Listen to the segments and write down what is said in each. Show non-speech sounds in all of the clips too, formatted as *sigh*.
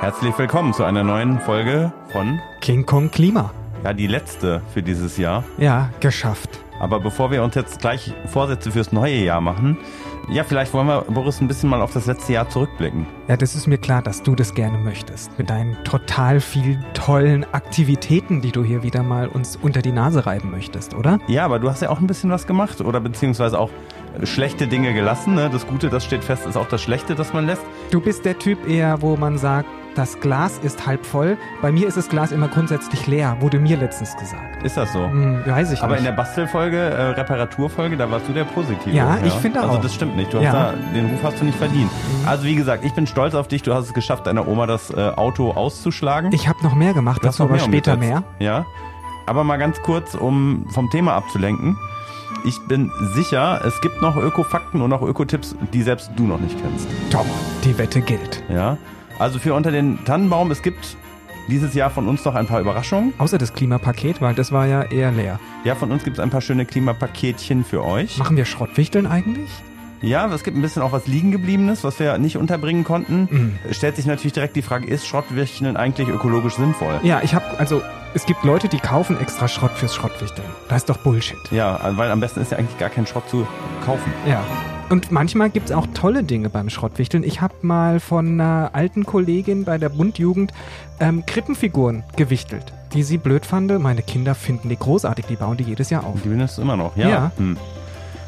Herzlich willkommen zu einer neuen Folge von King Kong Klima. Ja, die letzte für dieses Jahr. Ja, geschafft. Aber bevor wir uns jetzt gleich Vorsätze fürs neue Jahr machen, ja, vielleicht wollen wir, Boris, ein bisschen mal auf das letzte Jahr zurückblicken. Ja, das ist mir klar, dass du das gerne möchtest. Mit deinen total vielen tollen Aktivitäten, die du hier wieder mal uns unter die Nase reiben möchtest, oder? Ja, aber du hast ja auch ein bisschen was gemacht oder beziehungsweise auch schlechte Dinge gelassen. Ne? Das Gute, das steht fest, ist auch das Schlechte, das man lässt. Du bist der Typ eher, wo man sagt, das Glas ist halb voll. Bei mir ist das Glas immer grundsätzlich leer, wurde mir letztens gesagt. Ist das so? Hm, weiß ich Aber nicht. in der Bastelfolge, äh, Reparaturfolge, da warst du der Positive. Ja, ich finde Also auch. das stimmt nicht. Du Ja. Mhm. hast da, den Ruf hast du nicht verdient. Also wie gesagt, ich bin stolz auf dich. Du hast es geschafft, deiner Oma das äh, Auto auszuschlagen. ich habe noch mehr gemacht, dazu noch aber später umgesetzt. mehr. Ja. Aber mal ganz kurz, um vom Thema abzulenken. Ich bin sicher, es gibt noch Ökofakten und auch Ökotipps, die selbst du noch nicht kennst. Top, die Wette gilt. Ja. Also für unter den Tannenbaum, es gibt dieses Jahr von uns noch ein paar Überraschungen. Außer das Klimapaket, weil das war ja eher leer. Ja, von uns gibt es ein paar schöne Klimapaketchen für euch. Machen wir Schrottwichteln eigentlich? Ja, es gibt ein bisschen auch was liegen gebliebenes, was wir nicht unterbringen konnten. Mhm. Stellt sich natürlich direkt die Frage, ist Schrottwichteln eigentlich ökologisch sinnvoll? Ja, ich habe, also es gibt Leute, die kaufen extra Schrott fürs Schrottwichteln. Das ist doch Bullshit. Ja, weil am besten ist ja eigentlich gar kein Schrott zu kaufen. Ja. Und manchmal gibt's auch tolle Dinge beim Schrottwichteln. Ich habe mal von einer alten Kollegin bei der Bundjugend ähm, Krippenfiguren gewichtelt, die sie blöd fand. Meine Kinder finden die großartig, die bauen die jedes Jahr auf. Die gewinnst du immer noch, ja. Ja. Hm.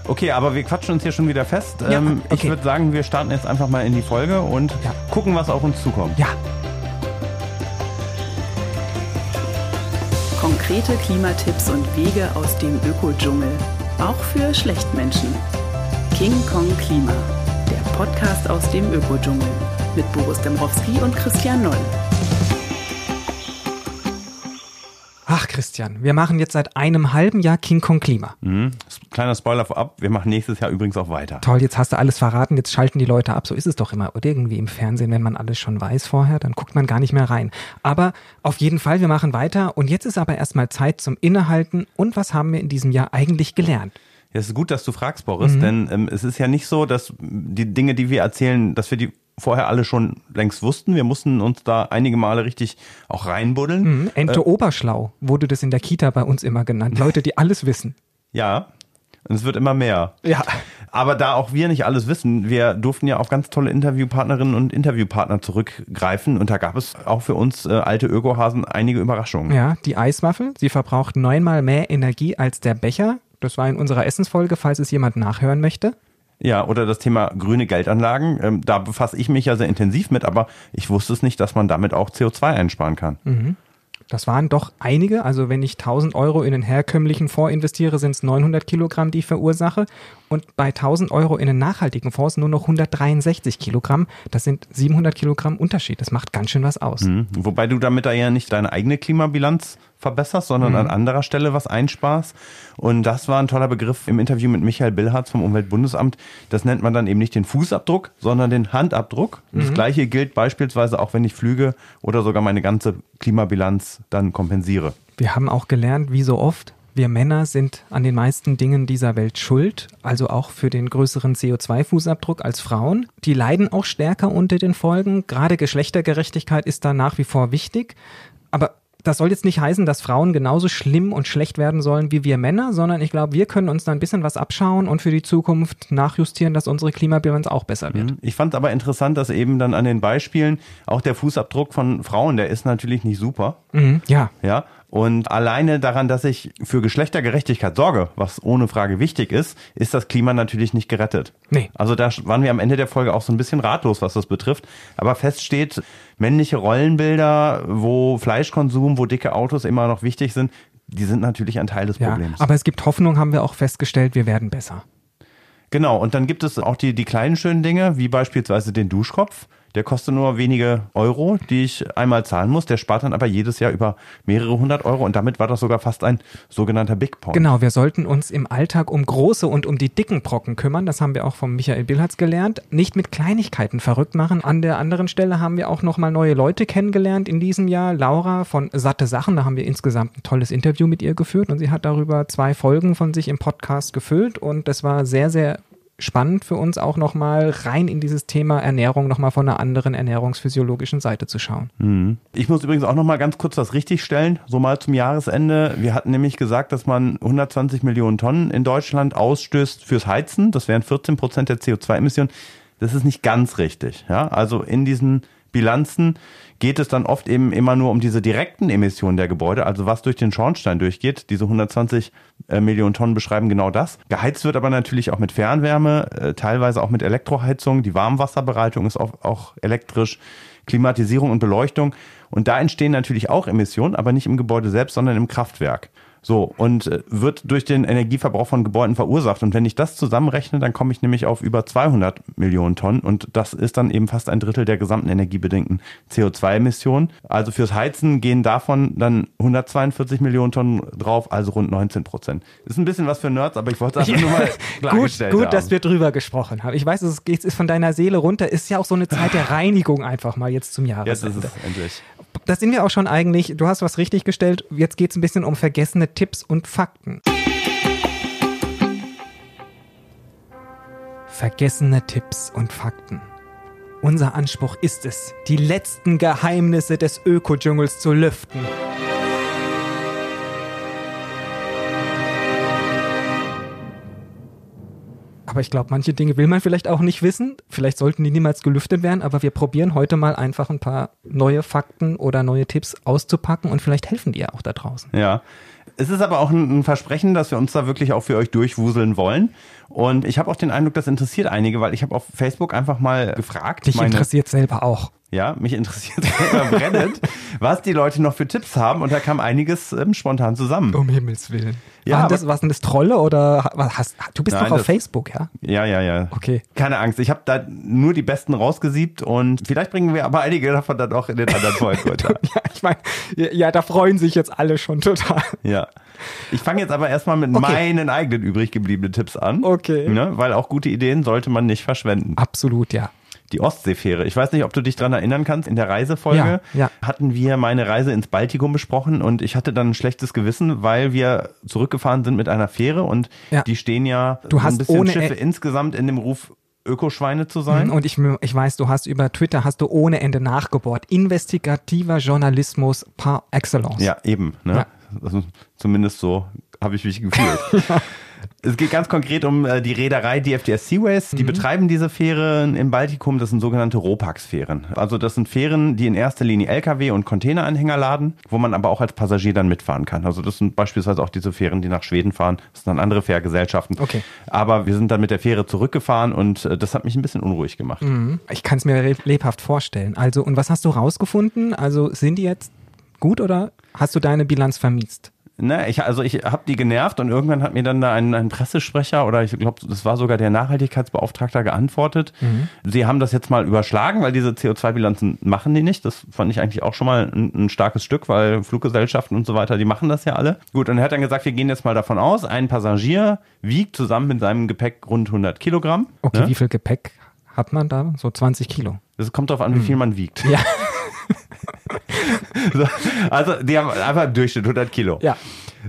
Okay, aber wir quatschen uns hier schon wieder fest. Ja, ähm, Ich okay. würde sagen, wir starten jetzt einfach mal in die Folge und Ja. gucken, was auf uns zukommt. Ja, Konkrete Klimatipps und Wege aus dem Ökodschungel. Auch für Schlechtmenschen. King Kong Klima. Der Podcast aus dem Ökodschungel. Mit Boris Dembrowski und Christian Noll. ach Christian, wir machen jetzt seit einem halben Jahr King Kong Klima. Mhm. Kleiner Spoiler vorab, wir machen nächstes Jahr übrigens auch weiter. Toll, jetzt hast du alles verraten, jetzt schalten die Leute ab. So ist es doch immer. Oder irgendwie im Fernsehen, wenn man alles schon weiß vorher, dann guckt man gar nicht mehr rein. Aber auf jeden Fall, wir machen weiter. Und jetzt ist aber erstmal Zeit zum Innehalten. Und was haben wir in diesem Jahr eigentlich gelernt? Ja, es ist gut, dass du fragst, Boris, Mhm. denn ähm, es ist ja nicht so, dass die Dinge, die wir erzählen, dass wir die vorher alle schon längst wussten. Wir mussten uns da einige Male richtig auch reinbuddeln. Mhm. Ente Oberschlau wurde das in der Kita bei uns immer genannt. Leute, die alles wissen. Ja, und es wird immer mehr. Ja. Aber da auch wir nicht alles wissen, wir durften ja auf ganz tolle Interviewpartnerinnen und Interviewpartner zurückgreifen und da gab es auch für uns äh, alte Ökohasen einige Überraschungen. Ja, die Eiswaffel, sie verbraucht neunmal mehr Energie als der Becher. Das war in unserer Essensfolge, falls es jemand nachhören möchte. Ja, oder das Thema grüne Geldanlagen, ähm, da befasse ich mich ja sehr intensiv mit, aber ich wusste es nicht, dass man damit auch CO2 einsparen kann. Das waren doch einige. Also wenn ich 1000 Euro in einen herkömmlichen Fonds investiere, sind es 900 Kilogramm, die ich verursache. Und bei 1000 Euro in einen nachhaltigen Fonds nur noch 163 Kilogramm. Das sind 700 Kilogramm Unterschied. Das macht ganz schön was aus. Mhm. Wobei du damit da ja nicht deine eigene Klimabilanz verbesserst, sondern an anderer Stelle was einsparst. Und das war ein toller Begriff im Interview mit Michael Billharz vom Umweltbundesamt. Das nennt man dann eben nicht den Fußabdruck, sondern den Handabdruck. Das gleiche gilt beispielsweise auch, wenn ich flüge oder sogar meine ganze Klimabilanz dann kompensiere. Wir haben auch gelernt, wie so oft, wir Männer sind an den meisten Dingen dieser Welt schuld, also auch für den größeren CO2-Fußabdruck als Frauen. Die leiden auch stärker unter den Folgen. Gerade Geschlechtergerechtigkeit ist da nach wie vor wichtig. Aber das soll jetzt nicht heißen, dass Frauen genauso schlimm und schlecht werden sollen wie wir Männer, sondern ich glaube, wir können uns da ein bisschen was abschauen und für die Zukunft nachjustieren, dass unsere Klimabilanz auch besser wird. Ich fand aber interessant, dass eben dann an den Beispielen auch der Fußabdruck von Frauen, der ist natürlich nicht super. Mhm, ja, Ja, und alleine daran, dass ich für Geschlechtergerechtigkeit sorge, was ohne Frage wichtig ist, ist das Klima natürlich nicht gerettet. Nee. Also da waren wir am Ende der Folge auch so ein bisschen ratlos, was das betrifft. Aber fest steht, männliche Rollenbilder, wo Fleischkonsum, wo dicke Autos immer noch wichtig sind, die sind natürlich ein Teil des ja. Problems. Aber es gibt Hoffnung, haben wir auch festgestellt, wir werden besser. Genau, und dann gibt es auch die, die kleinen schönen Dinge, wie beispielsweise den Duschkopf. Der kostet nur wenige Euro, die ich einmal zahlen muss. Der spart dann aber jedes Jahr über mehrere hundert Euro und damit war das sogar fast ein sogenannter Big Point. Genau, wir sollten uns im Alltag um große und um die dicken Brocken kümmern. Das haben wir auch vom Michael Billhartz gelernt. Nicht mit Kleinigkeiten verrückt machen. An der anderen Stelle haben wir auch nochmal neue Leute kennengelernt in diesem Jahr. Laura von Satte Sachen, da haben wir insgesamt ein tolles Interview mit ihr geführt und sie hat darüber zwei Folgen von sich im Podcast gefüllt und das war sehr, sehr spannend für uns auch nochmal rein in dieses Thema Ernährung nochmal von einer anderen ernährungsphysiologischen Seite zu schauen. Mhm. Ich muss übrigens auch nochmal ganz kurz was richtigstellen, so mal zum Jahresende. Wir hatten nämlich gesagt, dass man 120 Millionen Tonnen in Deutschland ausstößt fürs Heizen. Das wären 14 Prozent der CO2-Emissionen. Das ist nicht ganz richtig. Ja, also in diesen Bilanzen geht es dann oft eben immer nur um diese direkten Emissionen der Gebäude, also was durch den Schornstein durchgeht. Diese 120 äh, Millionen Tonnen beschreiben genau das. Geheizt wird aber natürlich auch mit Fernwärme, äh, teilweise auch mit Elektroheizung. Die Warmwasserbereitung ist auch, auch elektrisch. Klimatisierung und Beleuchtung. Und da entstehen natürlich auch Emissionen, aber nicht im Gebäude selbst, sondern im Kraftwerk. So, und äh, wird durch den Energieverbrauch von Gebäuden verursacht. Und wenn ich das zusammenrechne, dann komme ich nämlich auf über 200 Millionen Tonnen. Und das ist dann eben fast ein Drittel der gesamten energiebedingten CO2-Emissionen. Also fürs Heizen gehen davon dann 142 Millionen Tonnen drauf, also rund 19 Prozent. Ist ein bisschen was für Nerds, aber ich wollte es einfach nur mal *laughs* klargestellt Gut, gut dass wir drüber gesprochen haben. Ich weiß, es geht ist von deiner Seele runter. Ist ja auch so eine Zeit der *laughs* Reinigung einfach mal jetzt zum Jahresende. Jetzt ist es endlich. Da sind wir auch schon eigentlich. Du hast was richtig gestellt. Jetzt geht es ein bisschen um vergessene Tipps und Fakten. Vergessene Tipps und Fakten. Unser Anspruch ist es, die letzten Geheimnisse des Ökodschungels zu lüften. Aber ich glaube, manche Dinge will man vielleicht auch nicht wissen. Vielleicht sollten die niemals gelüftet werden, aber wir probieren heute mal einfach ein paar neue Fakten oder neue Tipps auszupacken und vielleicht helfen die ja auch da draußen. Ja, es ist aber auch ein Versprechen, dass wir uns da wirklich auch für euch durchwuseln wollen. Und ich habe auch den Eindruck, das interessiert einige, weil ich habe auf Facebook einfach mal gefragt. Dich interessiert selber auch. Ja, mich interessiert *laughs* brennend, was die Leute noch für Tipps haben. Und da kam einiges ähm, spontan zusammen. Um Himmels Willen. Ja, waren das, was denn das Trolle oder was hast, du bist Nein, doch auf das, Facebook, ja? Ja, ja, ja. Okay. Keine Angst, ich habe da nur die besten rausgesiebt und vielleicht bringen wir aber einige davon dann auch in den anderen Folgen *laughs* ja, ich meine, ja, da freuen sich jetzt alle schon total. Ja. Ich fange jetzt aber erstmal mit okay. meinen eigenen übrig gebliebenen Tipps an. Okay. Ne? Weil auch gute Ideen sollte man nicht verschwenden. Absolut, ja die Ostseefähre. Ich weiß nicht, ob du dich dran erinnern kannst. In der Reisefolge ja, ja. hatten wir meine Reise ins Baltikum besprochen und ich hatte dann ein schlechtes Gewissen, weil wir zurückgefahren sind mit einer Fähre und ja. die stehen ja du hast ein bisschen ohne Schiffe insgesamt in dem Ruf Ökoschweine zu sein. Mhm, und ich, ich weiß, du hast über Twitter hast du ohne Ende nachgebohrt. Investigativer Journalismus par excellence. Ja, eben. Ne? Also, zumindest so habe ich mich gefühlt. *laughs* Es geht ganz konkret um äh, die Reederei DFDS Seaways. Die mhm. betreiben diese Fähren im Baltikum. Das sind sogenannte Ropax-Fähren. Also das sind Fähren, die in erster Linie LKW und Containeranhänger laden, wo man aber auch als Passagier dann mitfahren kann. Also das sind beispielsweise auch diese Fähren, die nach Schweden fahren. Das sind dann andere Fährgesellschaften. Okay. Aber wir sind dann mit der Fähre zurückgefahren und äh, das hat mich ein bisschen unruhig gemacht. Mhm. Ich kann es mir lebhaft vorstellen. Also und was hast du rausgefunden? Also sind die jetzt gut oder hast du deine Bilanz vermiest? Ne, ich, also ich habe die genervt und irgendwann hat mir dann da ein, ein Pressesprecher oder ich glaube, das war sogar der Nachhaltigkeitsbeauftragter geantwortet. Mhm. Sie haben das jetzt mal überschlagen, weil diese CO2-Bilanzen machen die nicht. Das fand ich eigentlich auch schon mal ein, ein, starkes Stück, weil Fluggesellschaften und so weiter, die machen das ja alle. Gut, und er hat dann gesagt, wir gehen jetzt mal davon aus, ein Passagier wiegt zusammen mit seinem Gepäck rund 100 Kilogramm. Okay, ne? wie viel Gepäck hat man da? So 20 Kilo. Das kommt darauf an, wie mhm. viel man wiegt. Ja. *laughs* *laughs* so, also die haben einfach im Durchschnitt 100 Kilo. Ja.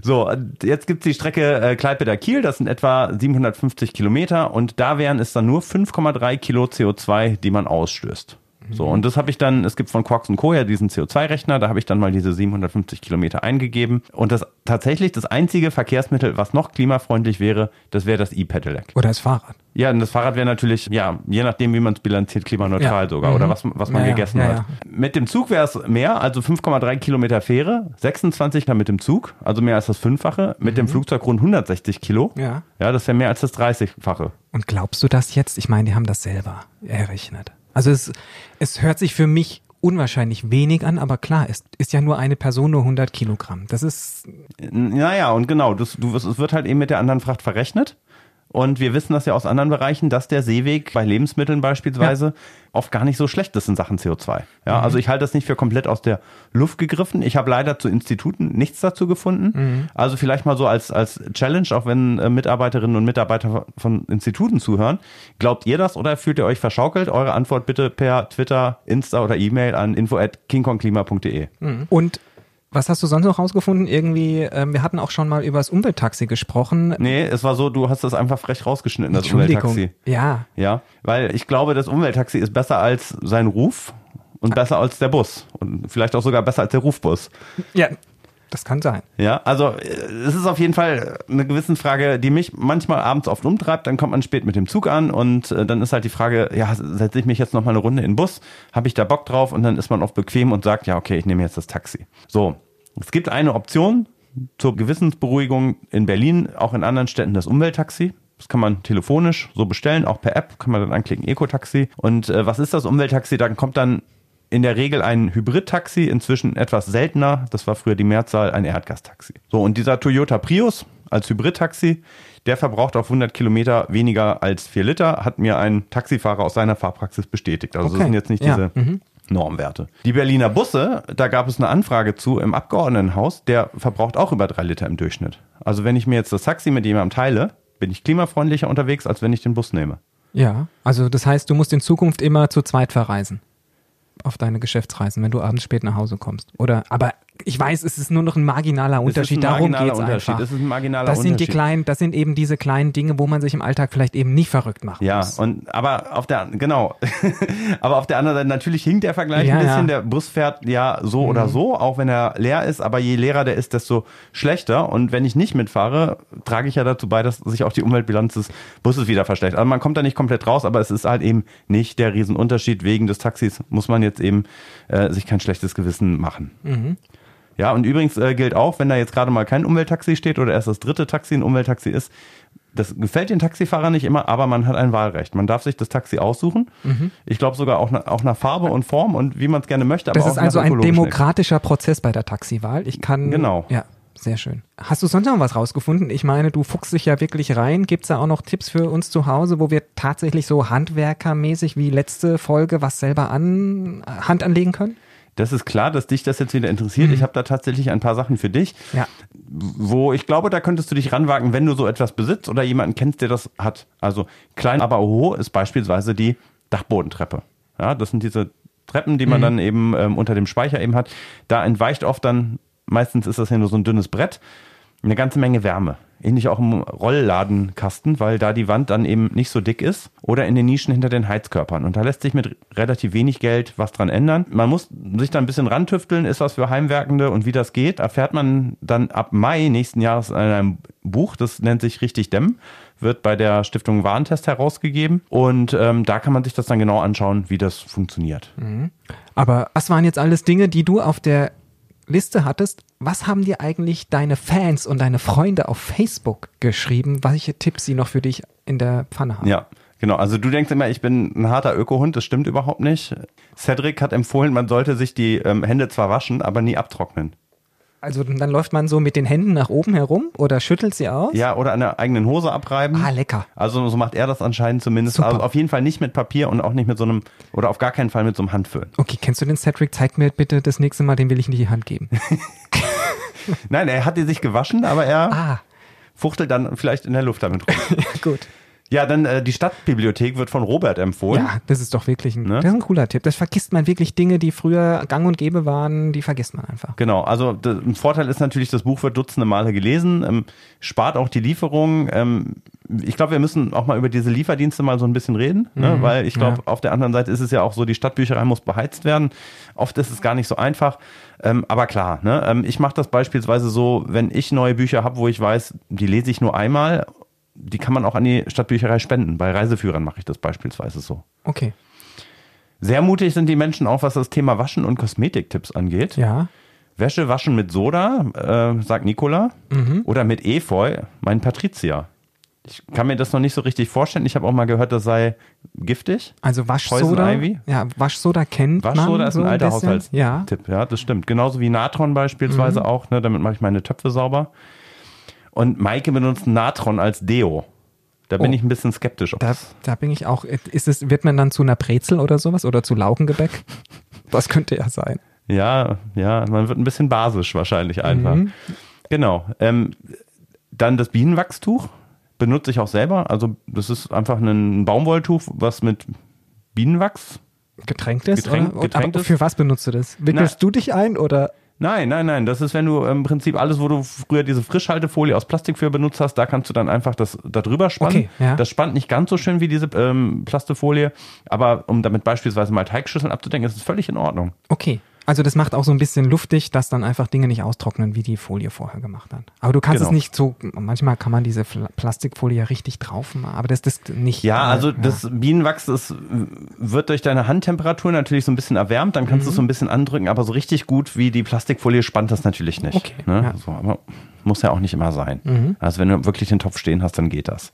So, jetzt gibt's die Strecke äh, Kleipeder-Kiel, das sind etwa 750 Kilometer und da wären es dann nur 5,3 Kilo CO2, die man ausstößt. So, und das habe ich dann, es gibt von Quarks Co. ja diesen CO2-Rechner, da habe ich dann mal diese 750 Kilometer eingegeben. Und das tatsächlich das einzige Verkehrsmittel, was noch klimafreundlich wäre, das wäre das E-Pedelec. Oder das Fahrrad. Ja, und das Fahrrad wäre natürlich, ja, je nachdem, wie man es bilanziert, klimaneutral ja. sogar. Mhm. Oder was, was man ja, gegessen ja, hat. Mit dem Zug wäre es mehr, also 5,3 Kilometer Fähre, 26 dann mit dem Zug, also mehr als das Fünffache. Mit mhm. dem Flugzeug rund 160 Kilo. Ja. Ja, das wäre mehr als das 30-fache. Und glaubst du das jetzt? Ich meine, die haben das selber errechnet. Also es, es hört sich für mich unwahrscheinlich wenig an, aber klar, es ist ja nur eine Person nur 100 Kilogramm. Das ist. Naja, und genau, das, du, es wird halt eben mit der anderen Fracht verrechnet. Und wir wissen das ja aus anderen Bereichen, dass der Seeweg bei Lebensmitteln beispielsweise ja. oft gar nicht so schlecht ist in Sachen CO2. Ja, mhm. also ich halte das nicht für komplett aus der Luft gegriffen. Ich habe leider zu Instituten nichts dazu gefunden. Mhm. Also vielleicht mal so als, als Challenge, auch wenn äh, Mitarbeiterinnen und Mitarbeiter von Instituten zuhören. Glaubt ihr das oder fühlt ihr euch verschaukelt? Eure Antwort bitte per Twitter, Insta oder E-Mail an info at kingkongklima.de. Mhm. Und Was hast du sonst noch rausgefunden? Irgendwie, ähm, wir hatten auch schon mal über das Umwelttaxi gesprochen. Nee, es war so, du hast das einfach frech rausgeschnitten, das. Umwelttaxi. Ja, Ja, weil ich glaube, das Umwelttaxi ist besser als sein Ruf und besser als der Bus und vielleicht auch sogar besser als der Rufbus. ja, das kann sein. Ja, also äh, es ist auf jeden Fall eine Gewissensfrage, die mich manchmal abends oft umtreibt. Dann kommt man spät mit dem Zug an und äh, dann ist halt die Frage, ja, setze ich mich jetzt noch mal eine Runde in den Bus? Habe ich da Bock drauf? Und dann ist man oft bequem und sagt, ja, okay, ich nehme jetzt das Taxi. So, es gibt eine Option zur Gewissensberuhigung in Berlin, auch in anderen Städten das Umwelttaxi. Das kann man telefonisch so bestellen, auch per App kann man dann anklicken, Eco-Taxi. Und äh, was ist das Umwelttaxi? Dann kommt dann in der Regel ein Hybrid-Taxi, inzwischen etwas seltener, das war früher die Mehrzahl, ein Erdgastaxi. So, und dieser Toyota Prius als Hybrid-Taxi, der verbraucht auf 100 Kilometer weniger als 4 Liter, hat mir ein Taxifahrer aus seiner Fahrpraxis bestätigt. Also das Okay. sind jetzt nicht Ja, diese mhm. Normwerte. Die Berliner Busse, da gab es eine Anfrage zu im Abgeordnetenhaus, der verbraucht auch über 3 Liter im Durchschnitt. Also wenn ich mir jetzt das Taxi mit jemandem teile, bin ich klimafreundlicher unterwegs, als wenn ich den Bus nehme. Ja, also das heißt, du musst in Zukunft immer zu zweit verreisen. Auf deine Geschäftsreisen, wenn du abends spät nach Hause kommst. Oder, aber ich weiß, es ist nur noch ein marginaler Unterschied. ein Darum geht's Unterschied. einfach. Es ist ein marginaler das sind die Unterschied. kleinen, das sind eben diese kleinen Dinge, wo man sich im Alltag vielleicht eben nicht verrückt machen Ja, muss. und aber auf der genau, *laughs* aber auf der anderen Seite natürlich hinkt der Vergleich Ja, ein bisschen. ja. Der Bus fährt ja so oder so, auch wenn er leer ist. Aber je leerer der ist, desto schlechter. Und wenn ich nicht mitfahre, trage ich ja dazu bei, dass sich auch die Umweltbilanz des Busses wieder verschlechtert. Also man kommt da nicht komplett raus, aber es ist halt eben nicht der Riesenunterschied. Wegen des Taxis muss man jetzt eben äh, sich kein schlechtes Gewissen machen. Ja, und übrigens äh, gilt auch, wenn da jetzt gerade mal kein Umwelttaxi steht oder erst das dritte Taxi ein Umwelttaxi ist, das gefällt den Taxifahrern nicht immer, aber man hat ein Wahlrecht. Man darf sich das Taxi aussuchen. Ich glaube sogar auch, na, auch nach Farbe und Form und wie man es gerne möchte. Das aber ist auch also ein demokratischer Prozess bei der Taxiwahl. Ich kann. Genau. Ja, sehr schön. Hast du sonst noch was rausgefunden? Ich meine, du fuchst dich ja wirklich rein. Gibt es da auch noch Tipps für uns zu Hause, wo wir tatsächlich so handwerkermäßig wie letzte Folge was selber an Hand anlegen können? Das ist klar, dass dich das jetzt wieder interessiert. Ich habe da tatsächlich ein paar Sachen für dich, Ja. wo ich glaube, da könntest du dich ranwagen, wenn du so etwas besitzt oder jemanden kennst, der das hat. Also klein, aber hoch ist beispielsweise die Dachbodentreppe. Ja, das sind diese Treppen, die man dann eben ähm, unter dem Speicher eben hat. Da entweicht oft dann, meistens ist das ja nur so ein dünnes Brett, eine ganze Menge Wärme. Ähnlich auch im Rollladenkasten, weil da die Wand dann eben nicht so dick ist. Oder in den Nischen hinter den Heizkörpern. Und da lässt sich mit relativ wenig Geld was dran ändern. Man muss sich da ein bisschen rantüfteln, ist was für Heimwerkende und wie das geht, erfährt man dann ab Mai nächsten Jahres in einem Buch, das nennt sich Richtig Dämmen, wird bei der Stiftung Warentest herausgegeben. Und ähm, da kann man sich das dann genau anschauen, wie das funktioniert. Aber was waren jetzt alles Dinge, die du auf der Liste hattest? Was haben dir eigentlich deine Fans und deine Freunde auf Facebook geschrieben? Welche Tipps sie noch für dich in der Pfanne haben? Ja, genau. Also du denkst immer, ich bin ein harter Ökohund. Das stimmt überhaupt nicht. Cedric hat empfohlen, man sollte sich die ähm, Hände zwar waschen, aber nie abtrocknen. Also dann läuft man so mit den Händen nach oben herum oder schüttelt sie aus? Ja, oder an der eigenen Hose abreiben. Ah, lecker. Also so macht er das anscheinend zumindest. Super. Also auf jeden Fall nicht mit Papier und auch nicht mit so einem, oder auf gar keinen Fall mit so einem Handföhn. Okay, kennst du den Cedric? Zeig mir bitte das nächste Mal, den will ich in die Hand geben. *laughs* Nein, er hat die sich gewaschen, aber er ah, fuchtelt dann vielleicht in der Luft damit rum. *laughs* gut. Ja, dann äh, die Stadtbibliothek wird von Robert empfohlen. Ja, das ist doch wirklich ein, Ne? das ist ein cooler Tipp. Das vergisst man wirklich Dinge, die früher gang und gäbe waren, die vergisst man einfach. Genau, also d- ein Vorteil ist natürlich, das Buch wird dutzende Male gelesen, ähm, spart auch die Lieferung. Ähm, ich glaube, wir müssen auch mal über diese Lieferdienste mal so ein bisschen reden, ne? weil ich glaube, ja. auf der anderen Seite ist es ja auch so, die Stadtbücherei muss beheizt werden. Oft ist es gar nicht so einfach, ähm, aber klar, ne? ähm, ich mache das beispielsweise so, wenn ich neue Bücher habe, wo ich weiß, die lese ich nur einmal, die kann man auch an die Stadtbücherei spenden. Bei Reiseführern mache ich das beispielsweise so. Okay. Sehr mutig sind die Menschen auch, was das Thema Waschen und Kosmetiktipps angeht. Ja. Wäsche waschen mit Soda, äh, sagt Nicola. Mhm. Oder mit Efeu, mein Patricia. Ich kann mir das noch nicht so richtig vorstellen. Ich habe auch mal gehört, das sei giftig. Also Waschsoda. Ja, Waschsoda kennt Waschsoda man ist so ein alter. Haushaltstipp. Ja. ja, das stimmt. Genauso wie Natron beispielsweise Mhm. auch. Ne, damit mache ich meine Töpfe sauber. Und Maike benutzt Natron als Deo. Da bin Oh. ich ein bisschen skeptisch. Da, da bin ich auch. Ist es, wird man dann zu einer Brezel oder sowas oder zu Laugengebäck? *laughs* Das könnte ja sein. ja, ja, man wird ein bisschen basisch wahrscheinlich einfach. Mhm. Genau. Ähm, dann das Bienenwachstuch benutze ich auch selber. Also das ist einfach ein Baumwolltuch, was mit Bienenwachs Getränktes? Getränk- oder? getränktes? Aber für was benutzt du das? Wickelst Na- du dich ein oder? Nein, nein, nein. Das ist, wenn du im Prinzip alles, wo du früher diese Frischhaltefolie aus Plastik für benutzt hast, da kannst du dann einfach das da drüber spannen. Okay, ja. Das spannt nicht ganz so schön wie diese ähm, Plastifolie, aber um damit beispielsweise mal Teigschüsseln abzudenken, ist es völlig in Ordnung. Okay. Also das macht auch so ein bisschen luftig, dass dann einfach Dinge nicht austrocknen, wie die Folie vorher gemacht hat. Aber du kannst Genau. es nicht so, manchmal kann man diese Plastikfolie ja richtig drauf machen, aber das ist nicht. Ja, äh, also das Bienenwachs ist, wird durch deine Handtemperatur natürlich so ein bisschen erwärmt, dann kannst du es so ein bisschen andrücken, aber so richtig gut wie die Plastikfolie spannt das natürlich nicht. Okay, Ne? ja. So, aber muss ja auch nicht immer sein. Also wenn du wirklich den Topf stehen hast, dann geht das.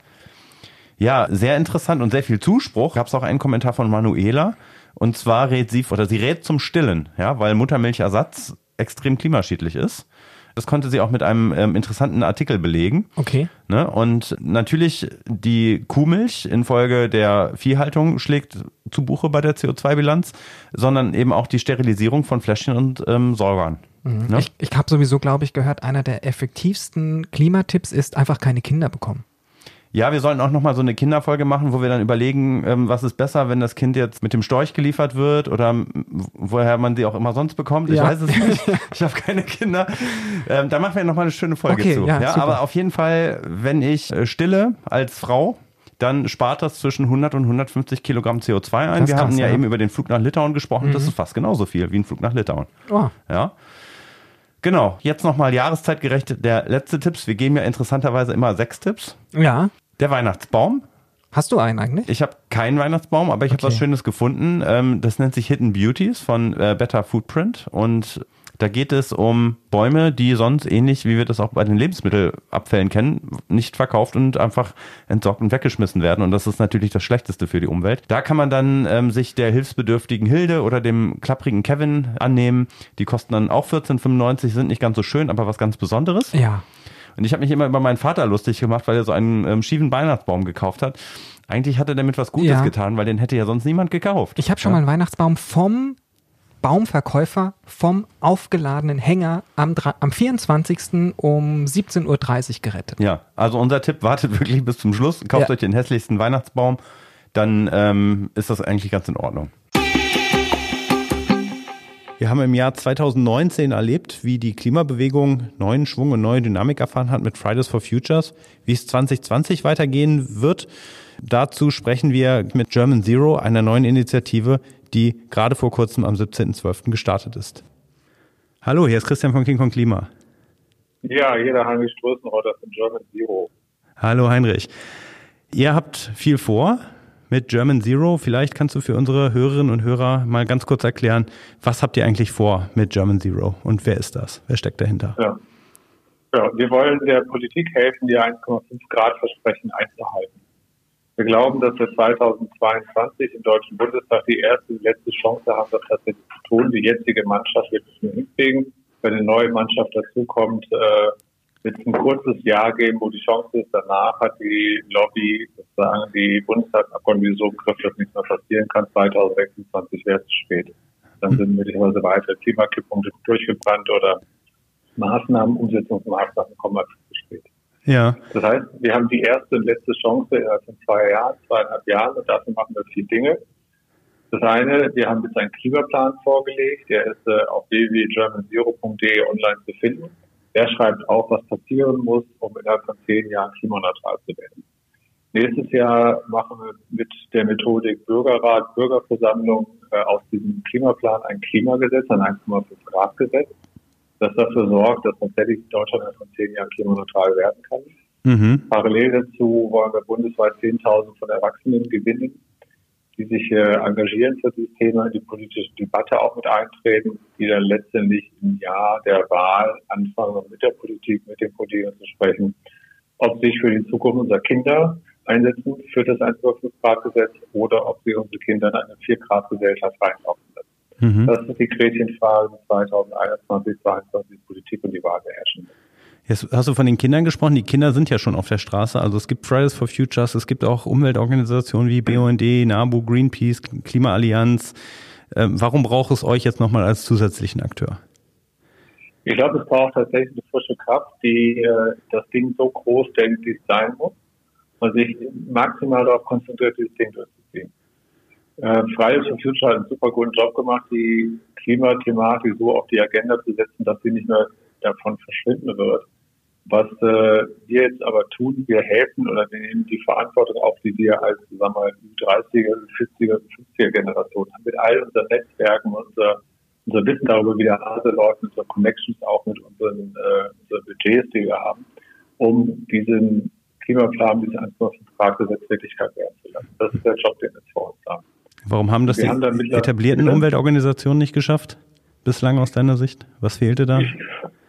Ja, sehr interessant und sehr viel Zuspruch. Gab es auch einen Kommentar von Manuela. Und zwar rät sie, oder sie rät zum Stillen, ja, weil Muttermilchersatz extrem klimaschädlich ist. Das konnte sie auch mit einem ähm, interessanten Artikel belegen. Okay. Ne? Und natürlich die Kuhmilch infolge der Viehhaltung schlägt zu Buche bei der CO2-Bilanz, sondern eben auch die Sterilisierung von Fläschchen und ähm, Säugern. Ne? Ich, ich habe sowieso, glaube ich, gehört, einer der effektivsten Klimatipps ist einfach keine Kinder bekommen. Ja, wir sollten auch nochmal so eine Kinderfolge machen, wo wir dann überlegen, ähm, was ist besser, wenn das Kind jetzt mit dem Storch geliefert wird oder ähm, woher man sie auch immer sonst bekommt. Ich Ja. weiß es nicht. *laughs* Ich habe keine Kinder. Ähm, da machen wir nochmal eine schöne Folge Okay, zu. ja, super. aber auf jeden Fall, wenn ich äh, stille als Frau, dann spart das zwischen 100 und 150 Kilogramm CO2 ein. Das wir hatten ja, ja. Mhm. eben über den Flug nach Litauen gesprochen. Das ist fast genauso viel wie ein Flug nach Litauen. Oh, Ja. Genau, jetzt nochmal jahreszeitgerecht der letzte Tipps. Wir geben ja interessanterweise immer sechs Tipps. ja. Der Weihnachtsbaum. Hast du einen eigentlich? Ich habe keinen Weihnachtsbaum, aber ich habe Okay. was Schönes gefunden. Ähm, das nennt sich Hidden Beauties von äh, Better Footprint und da geht es um Bäume, die sonst ähnlich wie wir das auch bei den Lebensmittelabfällen kennen, nicht verkauft und einfach entsorgt und weggeschmissen werden. Und das ist natürlich das Schlechteste für die Umwelt. Da kann man dann ähm, sich der hilfsbedürftigen Hilde oder dem klapprigen Kevin annehmen. Die kosten dann auch 14,95, sind nicht ganz so schön, aber was ganz Besonderes. Ja. Und ich habe mich immer über meinen Vater lustig gemacht, weil er so einen ähm, schiefen Weihnachtsbaum gekauft hat. Eigentlich hat er damit was Gutes Ja. getan, weil den hätte ja sonst niemand gekauft. Ich habe schon mal einen Weihnachtsbaum vom Baumverkäufer vom aufgeladenen Hänger am, am 24. um 17.30 Uhr gerettet. Ja, also unser Tipp, wartet wirklich bis zum Schluss, kauft Ja. euch den hässlichsten Weihnachtsbaum, dann ähm, ist das eigentlich ganz in Ordnung. Wir haben im Jahr 2019 erlebt, wie die Klimabewegung neuen Schwung und neue Dynamik erfahren hat mit Fridays for Futures. Wie es 2020 weitergehen wird, dazu sprechen wir mit German Zero, einer neuen Initiative, die gerade vor kurzem am 17.12. gestartet ist. Hallo, hier ist Christian von King Kong Klima. Ja, jeder Heinrich Strößenrotter von German Zero. Hallo Heinrich. Ihr habt viel vor mit German Zero. Vielleicht kannst du für unsere Hörerinnen und Hörer mal ganz kurz erklären, was habt ihr eigentlich vor mit German Zero und wer ist das? Wer steckt dahinter? Ja. ja, wir wollen der Politik helfen, die 1,5 Grad Versprechen einzuhalten. Wir glauben, dass wir 2022 im Deutschen Bundestag die erste und letzte Chance haben, das tatsächlich zu tun. Die jetzige Mannschaft wird es nur hinkriegen. Wenn eine neue Mannschaft dazukommt, äh, wird es ein kurzes Jahr geben, wo die Chance ist. Danach hat die Lobby, sozusagen die Bundestagsabgeordneten so im Griff, dass nichts mehr passieren kann. 2026 wäre es zu spät. Dann sind möglicherweise weitere Klimakipppunkte durchgebrannt oder Maßnahmen, Umsetzungsmaßnahmen kommen einfach zu spät. Ja. Das heißt, wir haben die erste und letzte Chance innerhalb von zwei Jahren, zweieinhalb Jahren und dafür machen wir vier Dinge. Das eine, wir haben jetzt einen Klimaplan vorgelegt, der ist äh, auf www.germanzero.de online zu finden. Der schreibt auch, was passieren muss, um innerhalb von zehn Jahren klimaneutral zu werden. Nächstes Jahr machen wir mit der Methodik Bürgerrat, Bürgerversammlung äh, aus diesem Klimaplan ein Klimagesetz, ein 1,5 Grad Gesetz, das dafür sorgt, dass tatsächlich Deutschland innerhalb von zehn Jahren klimaneutral werden kann. Mhm. Parallel dazu wollen wir bundesweit 10.000 von Erwachsenen gewinnen, die sich äh, engagieren für dieses Thema, in die politische Debatte auch mit eintreten, die dann letztendlich im Jahr der Wahl anfangen, mit der Politik, mit den Politikern zu sprechen, ob sie sich für die Zukunft unserer Kinder einsetzen für das 1,5 Grad Gesetz oder ob sie unsere Kinder in eine 4 Grad Gesellschaft reinlaufen lassen. Mhm. Das ist die Gretchenfrage 2021, 2022 Politik und die Wahl beherrschen. Jetzt hast du von den Kindern gesprochen. Die Kinder sind ja schon auf der Straße. Also es gibt Fridays for Futures, es gibt auch Umweltorganisationen wie BUND, NABU, Greenpeace, Klimaallianz. Ähm, warum braucht es euch jetzt nochmal als zusätzlichen Akteur? Ich glaube, es braucht tatsächlich eine frische Kraft, die äh, das Ding so groß denkt, wie es sein muss und sich maximal darauf konzentriert, dieses Ding durchzuziehen. Äh, Fridays for Future hat einen super guten Job gemacht, die Klimathematik so auf die Agenda zu setzen, dass sie nicht mehr davon verschwinden wird. Was äh, wir jetzt aber tun, wir helfen oder wir nehmen die Verantwortung auf, die wir als sagen wir, 30er, 40er, 50er Generation haben, mit all unseren Netzwerken, unser, unser Wissen darüber, wie der Hase läuft, unsere Connections auch mit unseren, äh, unseren Budgets, die wir haben, um diesen Klimaplan, diese 1,5 Grad Gesetz Wirklichkeit werden zu lassen. Das ist der Job, den wir vor uns haben. Warum haben das wir die haben etablierten Umweltorganisationen nicht geschafft? Bislang aus deiner Sicht? Was fehlte da?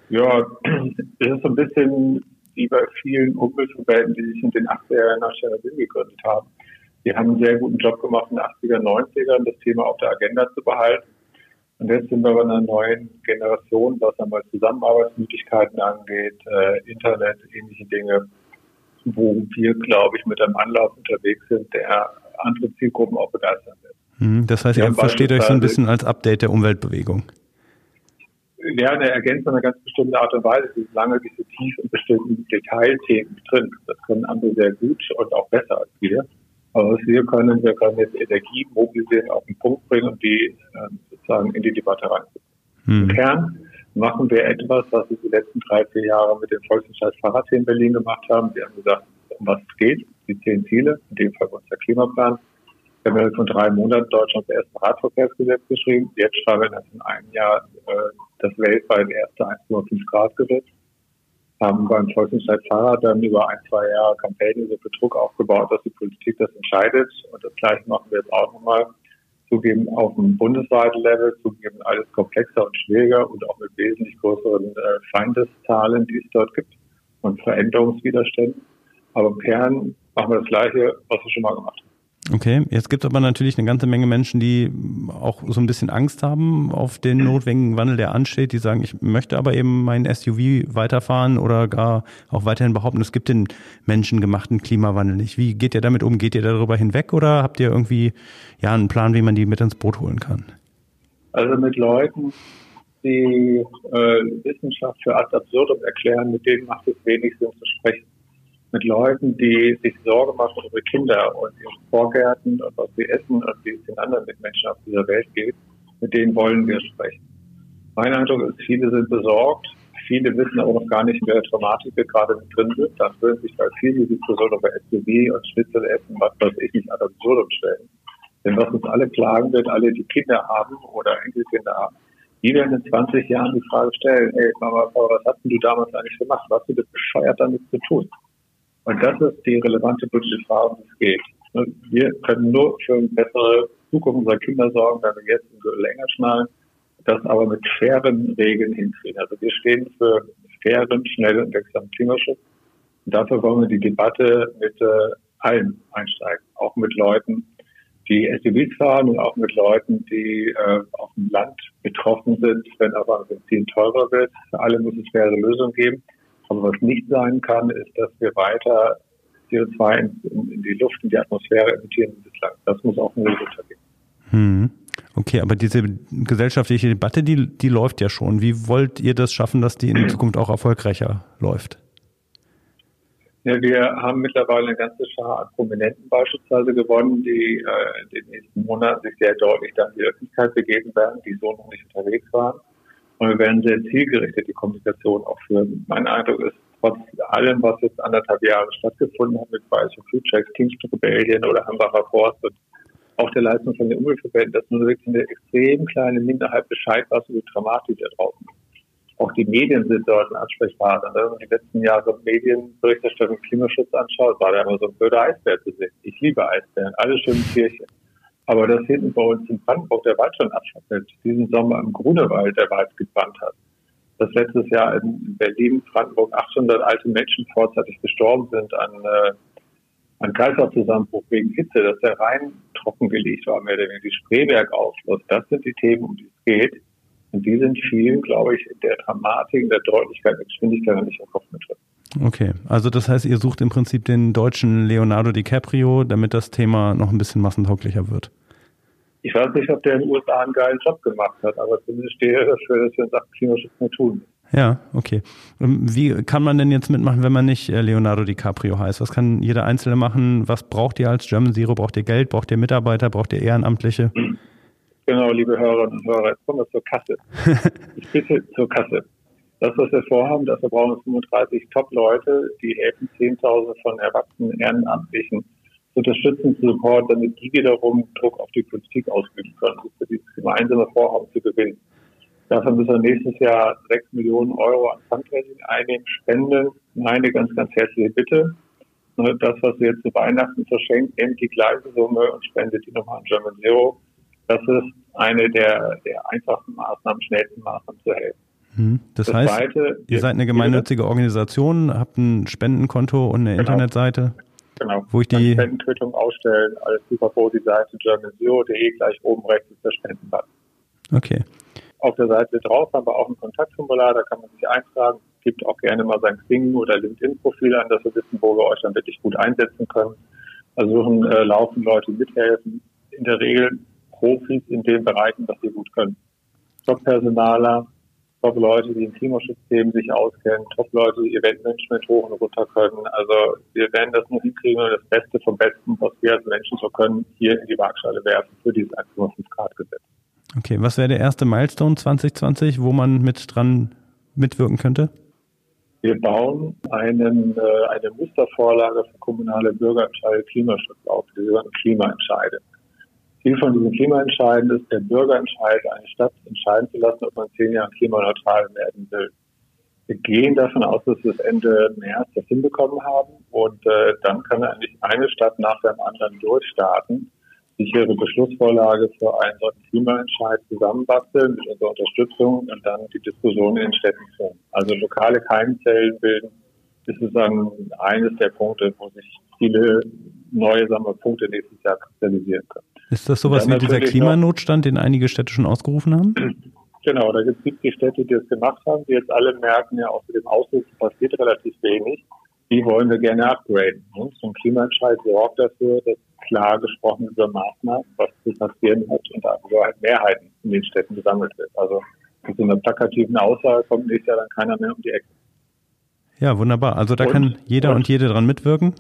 Ja, es ist so ein bisschen wie bei vielen Umweltverbänden, die sich in den 80er Jahren nach Tschernobyl gegründet haben. Die haben einen sehr guten Job gemacht in den 80er, 90ern, das Thema auf der Agenda zu behalten. Und jetzt sind wir bei einer neuen Generation, was einmal Zusammenarbeitsmöglichkeiten angeht, äh, Internet, ähnliche Dinge, wo wir, glaube ich, mit einem Anlauf unterwegs sind, der andere Zielgruppen auch begeistern wird. Hm, das heißt, ihr versteht euch so ein bisschen als Update der Umweltbewegung. Ja, eine Ergänzung eine ganz bestimmte Art und Weise. Sie sind lange nicht so tief in bestimmten Detailthemen drin. Das können andere sehr gut und auch besser als wir. Aber was wir können, wir können jetzt Energie mobilisieren, auf den Punkt bringen und die äh, sozusagen in die Debatte reinbringen. Hm. Im Kern machen wir etwas, was wir die letzten drei, vier Jahre mit dem Volksentscheid Fahrrad hier in Berlin gemacht haben. Wir haben gesagt, um was es geht, die zehn Ziele, in dem Fall unser Klimaplan. Wir haben ja von drei Monaten Deutschlands erste Radverkehrsgesetz geschrieben. Jetzt schreiben wir in einem Jahr äh, das weltweit erste 1,5 Grad Gesetz. Haben beim Volksentscheid Fahrrad dann über ein, zwei Jahre Kampagnen so Betrug aufgebaut, dass die Politik das entscheidet. Und das Gleiche machen wir jetzt auch nochmal. Zugeben auf dem bundesweiten Level, zugeben alles komplexer und schwieriger und auch mit wesentlich größeren äh, Feindeszahlen, die es dort gibt und Veränderungswiderständen. Aber im Kern machen wir das Gleiche, was wir schon mal gemacht haben. Okay, jetzt gibt es aber natürlich eine ganze Menge Menschen, die auch so ein bisschen Angst haben auf den notwendigen Wandel, der ansteht. Die sagen, ich möchte aber eben mein SUV weiterfahren oder gar auch weiterhin behaupten, es gibt den menschengemachten Klimawandel nicht. Wie geht ihr damit um? Geht ihr darüber hinweg oder habt ihr irgendwie ja einen Plan, wie man die mit ins Boot holen kann? Also mit Leuten, die äh, Wissenschaft für ad absurdum erklären, mit denen macht es wenig Sinn zu sprechen mit Leuten, die sich Sorge machen ihre Kinder und ihre Vorgärten und was sie essen und wie es den anderen Mitmenschen auf dieser Welt geht, mit denen wollen wir sprechen. Mein Eindruck ist, viele sind besorgt, viele wissen aber noch gar nicht, in welcher Dramatik wir gerade mit drin sind. Dann würden sich bei vielen Diskussionen über SUV und Schnitzel essen, was weiß ich nicht, ad absurdum stellen. Denn was uns alle klagen wird, alle, die Kinder haben oder Enkelkinder haben, die werden in 20 Jahren die Frage stellen, ey, Mama, was hast denn du damals eigentlich gemacht? Was hast du das bescheuert damit zu tun? Und das ist die relevante politische Frage, um es geht. Wir können nur für eine bessere Zukunft unserer Kinder sorgen, wenn wir jetzt länger schnallen, das aber mit fairen Regeln hinkriegen. Also wir stehen für fairen, schnellen und wirksamen Klimaschutz. Und dafür wollen wir die Debatte mit äh, allen einsteigen, auch mit Leuten, die SUVs fahren und auch mit Leuten, die äh, auf dem Land betroffen sind, wenn aber Benzin teurer wird. Für alle muss es faire Lösungen geben. Aber was nicht sein kann, ist, dass wir weiter CO2 in, in die Luft, in die Atmosphäre emittieren bislang. Das muss auch ein Resultat geben. Hm. Okay, aber diese gesellschaftliche Debatte, die, die läuft ja schon. Wie wollt ihr das schaffen, dass die in Zukunft auch erfolgreicher läuft? Ja, wir haben mittlerweile eine ganze Schar an Prominenten beispielsweise gewonnen, die äh, in den nächsten Monaten sich sehr deutlich dann in die Öffentlichkeit begeben werden, die so noch nicht unterwegs waren. Und wir werden sehr zielgerichtet die Kommunikation auch führen. Mein Eindruck ist, trotz allem, was jetzt anderthalb Jahre stattgefunden hat mit Future, Extinction Rebellion oder Hambacher Forst und auch der Leistung von den Umweltverbänden, dass nur wirklich eine extrem kleine Minderheit Bescheid weiß über die Dramatik da draußen. Auch die Medien sind dort ein Ansprechpartner. Wenn man die letzten Jahre Medienberichterstattung Klimaschutz anschaut, war da immer so ein blöder Eisbär zu sehen. Ich liebe Eisbären, alle schönen Kirchen. Aber dass hinten bei uns in Brandenburg der Wald schon abfackelt, diesen Sommer im Grunewald der Wald gebrannt hat, dass letztes Jahr in Berlin, Brandenburg 800 alte Menschen vorzeitig gestorben sind an, äh, an Kreislaufzusammenbruch wegen Hitze, dass der Rhein trockengelegt war, mehr oder weniger die Spreeberg ausfluss. Das sind die Themen, um die es geht. Und die sind vielen, glaube ich, in der Dramatik, in der Deutlichkeit, der Geschwindigkeit nicht im Kopf mit drin. Okay, also das heißt, ihr sucht im Prinzip den deutschen Leonardo DiCaprio, damit das Thema noch ein bisschen massentauglicher wird. Ich weiß nicht, ob der in den USA einen geilen Job gemacht hat, aber zumindest stehe er dafür, dass wir in Sachen Klimaschutz mehr tun. Ja, okay. Wie kann man denn jetzt mitmachen, wenn man nicht äh, Leonardo DiCaprio heißt? Was kann jeder Einzelne machen? Was braucht ihr als German Zero? Braucht ihr Geld? Braucht ihr Mitarbeiter? Braucht ihr Ehrenamtliche? Genau, liebe Hörerinnen und Hörer, jetzt kommen wir zur Kasse. *laughs* Ich bitte zur Kasse. Das, was wir vorhaben, dafür brauchen wir 35 Top-Leute, die helfen, 10.000 von erwachsenen Ehrenamtlichen zu unterstützen, zu supporten, damit die wiederum Druck auf die Politik ausüben können, um für dieses gemeinsame Vorhaben zu gewinnen. Dafür müssen wir nächstes Jahr 6 Millionen Euro an Fundraising einnehmen, spenden. Meine ganz, ganz herzliche Bitte. Das, was wir jetzt zu Weihnachten verschenken, nehmt die gleiche Summe und spendet die nochmal an German Zero. Das ist eine der, der einfachen Maßnahmen, schnellsten Maßnahmen zu helfen. Hm. Das, das, heißt, zweite, ihr seid eine gemeinnützige Organisation, habt ein Spendenkonto und eine genau. Internetseite. Genau. Wo ich die Spendenquittung ausstellen, als Superbo die Seite germanzero.de gleich oben rechts ist der Spendenbutton. Okay. Auf der Seite drauf haben wir auch ein Kontaktformular, da kann man sich eintragen. Gibt auch gerne mal sein Xing oder LinkedIn-Profil an, dass wir wissen, wo wir euch dann wirklich gut einsetzen können. Versuchen also äh, laufen Leute mithelfen. In der Regel Profis in den Bereichen, was sie gut können. Top-Personaler, Top-Leute, die im Klimaschutzthemen sich auskennen, Top-Leute, die Eventmanagement hoch und runter können. Also wir werden das nur hinkriegen und das Beste vom Besten, was wir als Menschen so können, hier in die Waagschale werfen für dieses 1,5 Grad Gesetz. Okay, was wäre der erste Milestone 2020, wo man mit dran mitwirken könnte? Wir bauen einen, äh, eine Mustervorlage für kommunale Bürgerentscheide Klimaschutz auf, die sogenannten Klimaentscheide. Ziel von diesem Klimaentscheiden ist, der Bürgerentscheid eine Stadt entscheiden zu lassen, ob man zehn Jahre klimaneutral werden will. Wir gehen davon aus, dass wir es Ende März das hinbekommen haben und äh, dann kann eigentlich eine Stadt nach dem anderen durchstarten sich ihre Beschlussvorlage für einen solchen Klimaentscheid zusammenbasteln mit unserer Unterstützung und dann die Diskussion in den Städten führen. Also lokale Keimzellen bilden ist es dann eines der Punkte, wo sich viele neue sagen wir, Punkte nächstes Jahr kristallisieren können. Ist das sowas wie dieser Klimanotstand, den einige Städte schon ausgerufen haben? Genau, da gibt es die Städte, die es gemacht haben, die jetzt alle merken, ja, auch mit dem Ausrufen passiert relativ wenig. Die wollen wir gerne upgraden. Und so ein Klimaentscheid sorgt dafür, dass klar gesprochen über Maßnahmen, was zu passieren hat und darüber halt Mehrheiten in den Städten gesammelt wird. Also mit so einer plakativen Aussage kommt nächstes Jahr dann keiner mehr um die Ecke. Ja, wunderbar. Also da und, kann jeder und, und jede dran mitwirken.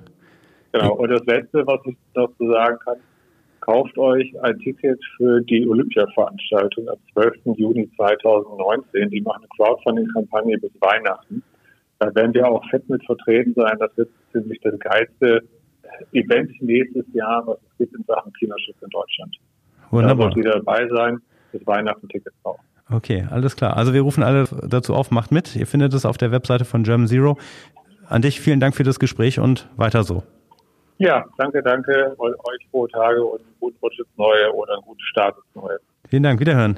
Genau. Und das Letzte, was ich dazu sagen kann, kauft euch ein Ticket für die Olympia-Veranstaltung am 12. Juni 2019. Die machen eine Crowdfunding-Kampagne bis Weihnachten. Da werden wir auch fett mit vertreten sein. Das wird ziemlich das geilste Event nächstes Jahr, was es gibt in Sachen Klimaschutz in Deutschland. Wunderbar. Da wieder dabei sein, bis Weihnachten Tickets drauf. Okay, alles klar. Also wir rufen alle dazu auf, macht mit. Ihr findet es auf der Webseite von German Zero. An dich vielen Dank für das Gespräch und weiter so. Ja, danke, danke. Euch frohe Tage und einen guten Rutsch ins Neue oder einen guten Start ins Neue. Vielen Dank, wiederhören.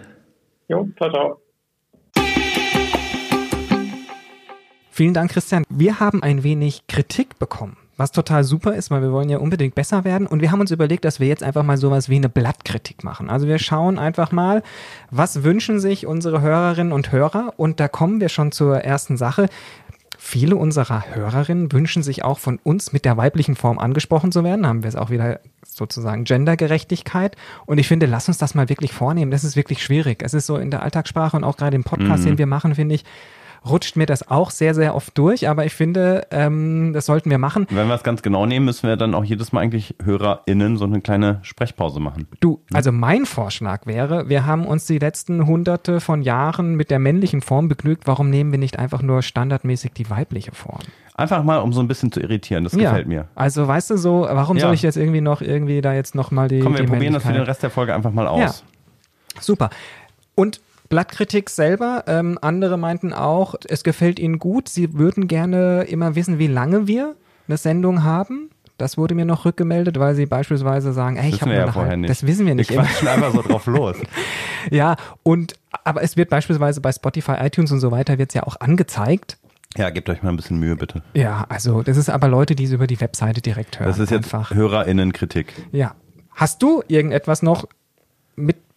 Jo, ciao, ciao. Vielen Dank, Christian. Wir haben ein wenig Kritik bekommen was total super ist, weil wir wollen ja unbedingt besser werden. Und wir haben uns überlegt, dass wir jetzt einfach mal sowas wie eine Blattkritik machen. Also wir schauen einfach mal, was wünschen sich unsere Hörerinnen und Hörer. Und da kommen wir schon zur ersten Sache. Viele unserer Hörerinnen wünschen sich auch von uns mit der weiblichen Form angesprochen zu werden. Da haben wir es auch wieder sozusagen Gendergerechtigkeit. Und ich finde, lass uns das mal wirklich vornehmen. Das ist wirklich schwierig. Es ist so in der Alltagssprache und auch gerade im Podcast, mhm. den wir machen, finde ich, rutscht mir das auch sehr, sehr oft durch, aber ich finde, ähm, das sollten wir machen. Wenn wir es ganz genau nehmen, müssen wir dann auch jedes Mal eigentlich HörerInnen so eine kleine Sprechpause machen. Du, also mein Vorschlag wäre, wir haben uns die letzten hunderte von Jahren mit der männlichen Form begnügt, warum nehmen wir nicht einfach nur standardmäßig die weibliche Form? Einfach mal, um so ein bisschen zu irritieren, das ja. gefällt mir. Also weißt du so, warum ja. soll ich jetzt irgendwie noch irgendwie da jetzt nochmal die Komm, wir die probieren das für den Rest der Folge einfach mal aus. Ja. Super. Und Blattkritik selber. Ähm, andere meinten auch, es gefällt ihnen gut. Sie würden gerne immer wissen, wie lange wir eine Sendung haben. Das wurde mir noch rückgemeldet, weil sie beispielsweise sagen, ey, ich habe ja vorher nicht. Das wissen wir nicht. Wir quatschen einfach so drauf los. *laughs* ja, und aber es wird beispielsweise bei Spotify, iTunes und so weiter wird es ja auch angezeigt. Ja, gebt euch mal ein bisschen Mühe, bitte. Ja, also das ist aber Leute, die es über die Webseite direkt hören. Das ist jetzt einfach. HörerInnenkritik. Ja. Hast du irgendetwas noch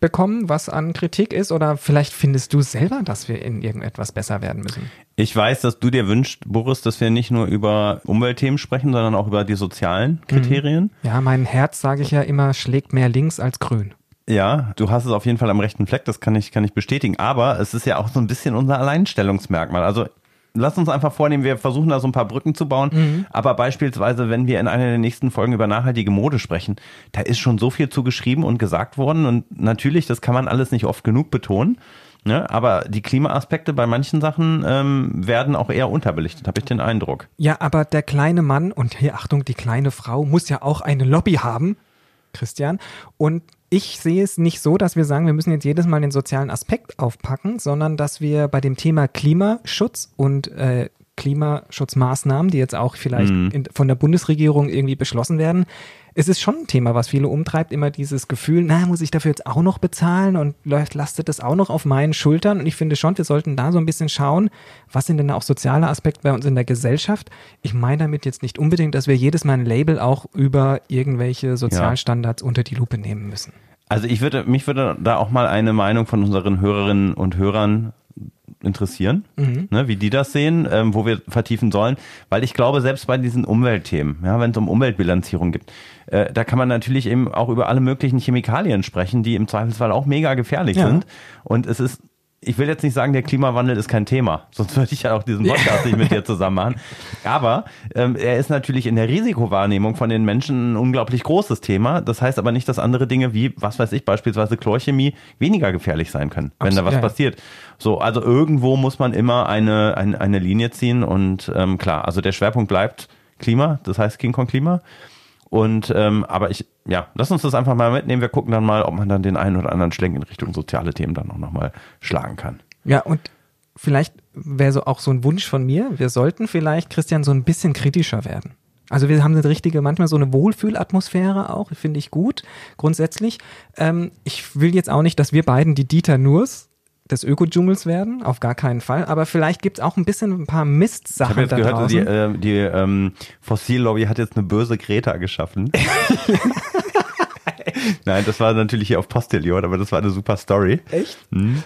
mitbekommen, was an Kritik ist? Oder vielleicht findest du selber, dass wir in irgendetwas besser werden müssen? Ich weiß, dass du dir wünschst, Boris, dass wir nicht nur über Umweltthemen sprechen, sondern auch über die sozialen mhm. Kriterien. Ja, mein Herz, sage ich ja immer, schlägt mehr links als grün. Ja, du hast es auf jeden Fall am rechten Fleck, das kann ich, kann ich bestätigen. Aber es ist ja auch so ein bisschen unser Alleinstellungsmerkmal. Also lass uns einfach vornehmen, wir versuchen da so ein paar Brücken zu bauen. Mhm. Aber beispielsweise, wenn wir in einer der nächsten Folgen über nachhaltige Mode sprechen, da ist schon so viel zu geschrieben und gesagt worden. Und natürlich, das kann man alles nicht oft genug betonen. Ne? Aber die Klimaaspekte bei manchen Sachen ähm, werden auch eher unterbelichtet, habe ich den Eindruck. Ja, aber der kleine Mann und hier Achtung, die kleine Frau muss ja auch eine Lobby haben, Christian. Und ich sehe es nicht so, dass wir sagen, wir müssen jetzt jedes Mal den sozialen Aspekt aufpacken, sondern dass wir bei dem Thema Klimaschutz und äh, Klimaschutzmaßnahmen, die jetzt auch vielleicht in, von der Bundesregierung irgendwie beschlossen werden, es ist schon ein Thema, was viele umtreibt, immer dieses Gefühl, na, muss ich dafür jetzt auch noch bezahlen und lastet das auch noch auf meinen Schultern? Und ich finde schon, wir sollten da so ein bisschen schauen, was sind denn auch soziale Aspekte bei uns in der Gesellschaft? Ich meine damit jetzt nicht unbedingt, dass wir jedes Mal ein Label auch über irgendwelche Sozialstandards unter die Lupe nehmen müssen. Also ich würde, mich würde da auch mal eine Meinung von unseren Hörerinnen und Hörern interessieren, ne, wie die das sehen, ähm, wo wir vertiefen sollen, weil ich glaube, selbst bei diesen Umweltthemen, ja, wenn es um Umweltbilanzierung gibt, äh, da kann man natürlich eben auch über alle möglichen Chemikalien sprechen, die im Zweifelsfall auch mega gefährlich Ja. sind. Und es ist ich will jetzt nicht sagen, der Klimawandel ist kein Thema, sonst würde ich ja auch diesen Podcast nicht mit dir zusammen machen. Aber ähm, er ist natürlich in der Risikowahrnehmung von den Menschen ein unglaublich großes Thema. Das heißt aber nicht, dass andere Dinge wie, was weiß ich, beispielsweise Chlorchemie weniger gefährlich sein können, wenn da Absolut, was passiert. So, also irgendwo muss man immer eine, eine, eine Linie ziehen und ähm, klar, also der Schwerpunkt bleibt Klima, das heißt King Kong Klima. Und ähm, aber ich, ja, lass uns das einfach mal mitnehmen. Wir gucken dann mal, ob man dann den einen oder anderen Schlenk in Richtung soziale Themen dann auch nochmal schlagen kann. Ja, und vielleicht wäre so auch so ein Wunsch von mir, wir sollten vielleicht, Christian, so ein bisschen kritischer werden. Also wir haben eine richtige, manchmal so eine Wohlfühlatmosphäre auch, finde ich gut, grundsätzlich. Ähm, ich will jetzt auch nicht, dass wir beiden die Dieter Nurs des Ökodschungels werden, auf gar keinen Fall, aber vielleicht gibt es auch ein bisschen ein paar Ich Mistsachen habe jetzt da gehört, draußen. die, äh, die ähm, Fossillobby hat jetzt eine böse Greta geschaffen. *laughs* *laughs* *laughs* Nein, das war natürlich hier auf Postillion, aber das war eine super Story. Echt?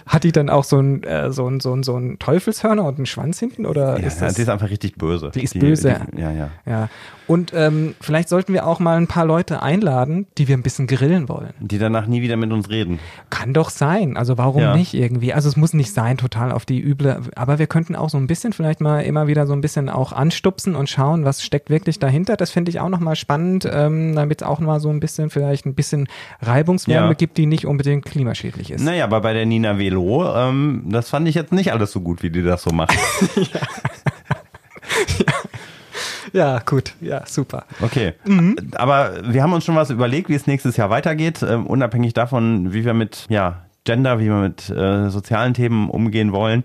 Hat die dann auch so ein, äh, so ein, so ein, so ein Teufelshörner und einen Schwanz hinten oder Ja, ist ja, das? die ist einfach richtig böse. Die ist böse. Die, ja, ja. ja. Und ähm, vielleicht sollten wir auch mal ein paar Leute einladen, die wir ein bisschen grillen wollen. Die danach nie wieder mit uns reden. Kann doch sein. Also warum Ja. nicht irgendwie? Also es muss nicht sein, total auf die üble. Aber wir könnten auch so ein bisschen vielleicht mal immer wieder so ein bisschen auch anstupsen und schauen, was steckt wirklich dahinter. Das finde ich auch nochmal spannend, ähm, damit es auch mal so ein bisschen vielleicht ein bisschen Reibungswärme Ja. gibt, die nicht unbedingt klimaschädlich ist. Naja, aber bei der Nina Velo, ähm, das fand ich jetzt nicht alles so gut, wie die das so macht. *laughs* Ja, gut. Ja, super. Okay. Mhm. Aber wir haben uns schon was überlegt, wie es nächstes Jahr weitergeht, ähm, unabhängig davon, wie wir mit ja, Gender, wie wir mit äh, sozialen Themen umgehen wollen.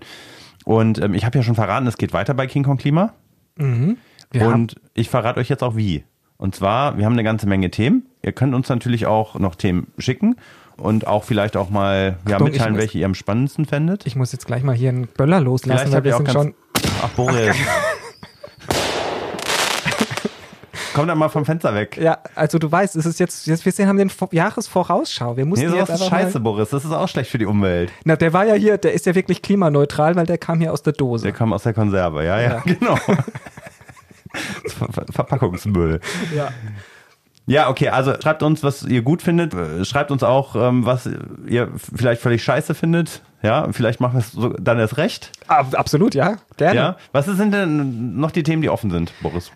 Und ähm, ich habe ja schon verraten, es geht weiter bei King Kong Klima. Haben, Und ich verrate euch jetzt auch wie. Und zwar, wir haben eine ganze Menge Themen. Ihr könnt uns natürlich auch noch Themen schicken und auch vielleicht auch mal ja, Achtung, mitteilen, muss- welche ihr am spannendsten fändet. ich muss jetzt gleich mal hier einen Böller loslassen, weil wir sind schon. Ach, Boris. Komm dann mal vom Fenster weg. Ja, also du weißt, es ist jetzt, jetzt wir haben den Vor- Jahresvorausschau. Wir mussten Nee, jetzt sowas ist scheiße, Boris. Das ist auch schlecht für die Umwelt. na, der war ja hier, der ist ja wirklich klimaneutral, weil der kam hier aus der Dose. Der kam aus der Konserve, ja, ja, Ja. *laughs* genau. *laughs* Ver Ver Verpackungsmüll. ja. Ja, okay, also schreibt uns, was ihr gut findet. Schreibt uns auch, ähm, was ihr vielleicht völlig scheiße findet. Ja, vielleicht machen wir es so, dann erst recht. Ab, absolut, ja, gerne. Ja. Was sind denn noch die Themen, die offen sind, Boris?